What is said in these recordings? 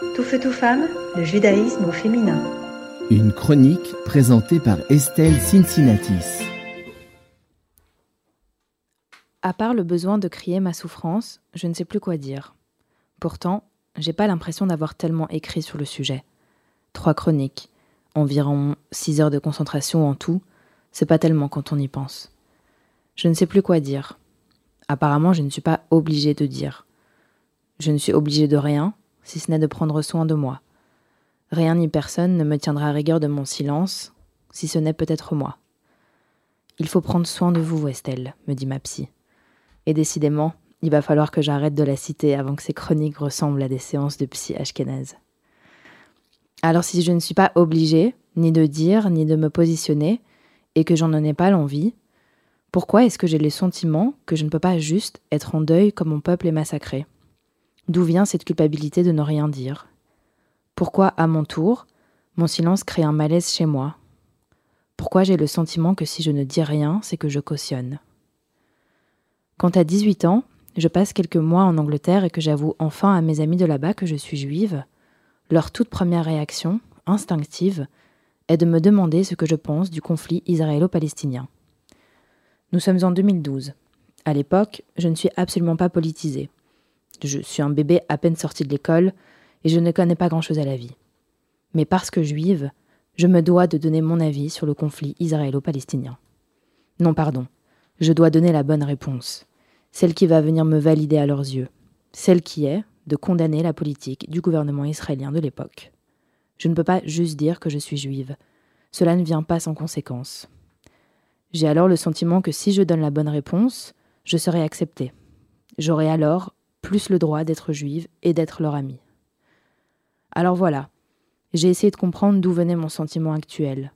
Tout feu, tout femme, le judaïsme au féminin. Une chronique présentée par Estelle Cincinnatis. À part le besoin de crier ma souffrance, je ne sais plus quoi dire. Pourtant, j'ai pas l'impression d'avoir tellement écrit sur le sujet. Trois chroniques, environ six heures de concentration en tout, c'est pas tellement quand on y pense. Je ne sais plus quoi dire. Apparemment, je ne suis pas obligée de dire. Je ne suis obligée de rien, si ce n'est de prendre soin de moi. Rien ni personne ne me tiendra à rigueur de mon silence, si ce n'est peut-être moi. Il faut prendre soin de vous, Estelle, me dit ma psy. Et décidément, il va falloir que j'arrête de la citer avant que ces chroniques ressemblent à des séances de psy ashkénaze. Alors si je ne suis pas obligée, ni de dire, ni de me positionner, et que j'en ai pas l'envie, pourquoi est-ce que j'ai le sentiment que je ne peux pas juste être en deuil comme mon peuple est massacré? D'où vient cette culpabilité de ne rien dire? Pourquoi, à mon tour, mon silence crée un malaise chez moi? Pourquoi j'ai le sentiment que si je ne dis rien, c'est que je cautionne? Quand à 18 ans, je passe quelques mois en Angleterre et que j'avoue enfin à mes amis de là-bas que je suis juive, leur toute première réaction, instinctive, est de me demander ce que je pense du conflit israélo-palestinien. Nous sommes en 2012. À l'époque, je ne suis absolument pas politisée. Je suis un bébé à peine sorti de l'école et je ne connais pas grand-chose à la vie. Mais parce que juive, je me dois de donner mon avis sur le conflit israélo-palestinien. Non, pardon, je dois donner la bonne réponse, celle qui va venir me valider à leurs yeux, celle qui est de condamner la politique du gouvernement israélien de l'époque. Je ne peux pas juste dire que je suis juive. Cela ne vient pas sans conséquence. J'ai alors le sentiment que si je donne la bonne réponse, je serai acceptée. J'aurai alors plus le droit d'être juive et d'être leur amie. Alors voilà, j'ai essayé de comprendre d'où venait mon sentiment actuel,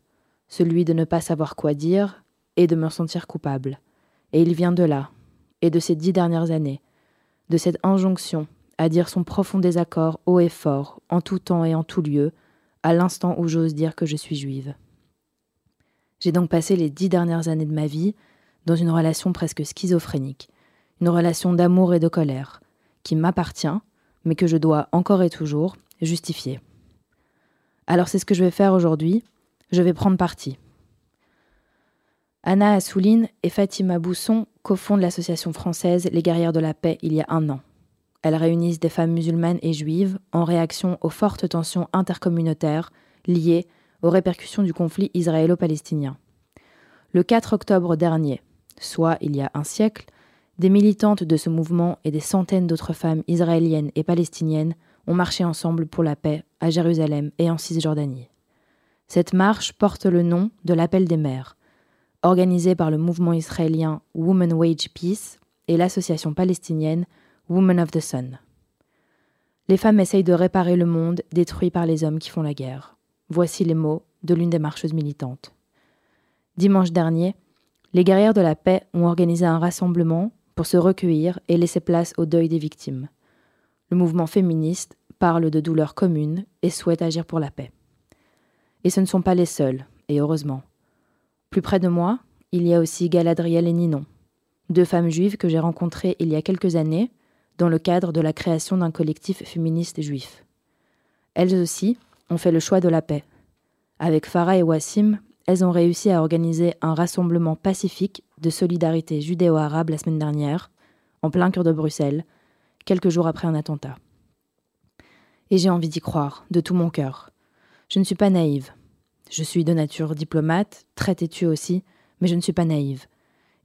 celui de ne pas savoir quoi dire et de me sentir coupable. Et il vient de là, et de ces dix dernières années, de cette injonction à dire son profond désaccord haut et fort, en tout temps et en tout lieu, à l'instant où j'ose dire que je suis juive. J'ai donc passé les dix dernières années de ma vie dans une relation presque schizophrénique, une relation d'amour et de colère, qui m'appartient, mais que je dois encore et toujours justifier. Alors c'est ce que je vais faire aujourd'hui, je vais prendre parti. Anna Assouline et Fatima Bousson cofondent l'association française Les Guerrières de la Paix il y a un an. Elles réunissent des femmes musulmanes et juives en réaction aux fortes tensions intercommunautaires liées aux répercussions du conflit israélo-palestinien. Le 4 octobre dernier, soit il y a un siècle, des militantes de ce mouvement et des centaines d'autres femmes israéliennes et palestiniennes ont marché ensemble pour la paix à Jérusalem et en Cisjordanie. Cette marche porte le nom de l'appel des mères, organisée par le mouvement israélien Women Wage Peace et l'association palestinienne Women of the Sun. Les femmes essayent de réparer le monde détruit par les hommes qui font la guerre. Voici les mots de l'une des marcheuses militantes. Dimanche dernier, les guerrières de la paix ont organisé un rassemblement pour se recueillir et laisser place au deuil des victimes. Le mouvement féministe parle de douleurs communes et souhaite agir pour la paix. Et ce ne sont pas les seuls, et heureusement. Plus près de moi, il y a aussi Galadriel et Ninon, deux femmes juives que j'ai rencontrées il y a quelques années dans le cadre de la création d'un collectif féministe juif. Elles aussi ont fait le choix de la paix. Avec Farah et Wassim, elles ont réussi à organiser un rassemblement pacifique de solidarité judéo-arabe la semaine dernière, en plein cœur de Bruxelles, quelques jours après un attentat. Et j'ai envie d'y croire, de tout mon cœur. Je ne suis pas naïve. Je suis de nature diplomate, très têtue aussi, mais je ne suis pas naïve.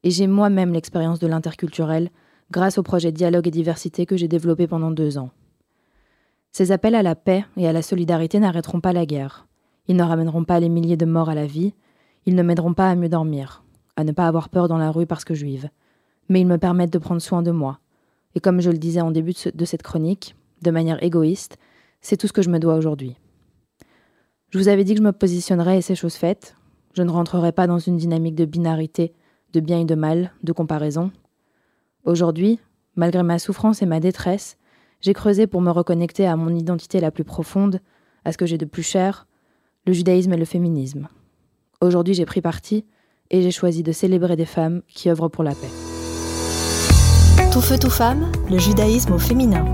Et j'ai moi-même l'expérience de l'interculturel grâce au projet Dialogue et Diversité que j'ai développé pendant deux ans. Ces appels à la paix et à la solidarité n'arrêteront pas la guerre. Ils ne ramèneront pas les milliers de morts à la vie, ils ne m'aideront pas à mieux dormir, à ne pas avoir peur dans la rue parce que juive, mais ils me permettent de prendre soin de moi. Et comme je le disais en début de cette chronique, de manière égoïste, c'est tout ce que je me dois aujourd'hui. Je vous avais dit que je me positionnerais et c'est chose faite. Je ne rentrerai pas dans une dynamique de binarité, de bien et de mal, de comparaison. Aujourd'hui, malgré ma souffrance et ma détresse, j'ai creusé pour me reconnecter à mon identité la plus profonde, à ce que j'ai de plus cher, le judaïsme et le féminisme. Aujourd'hui, j'ai pris parti et j'ai choisi de célébrer des femmes qui œuvrent pour la paix. Tout feu, tout femme, le judaïsme au féminin.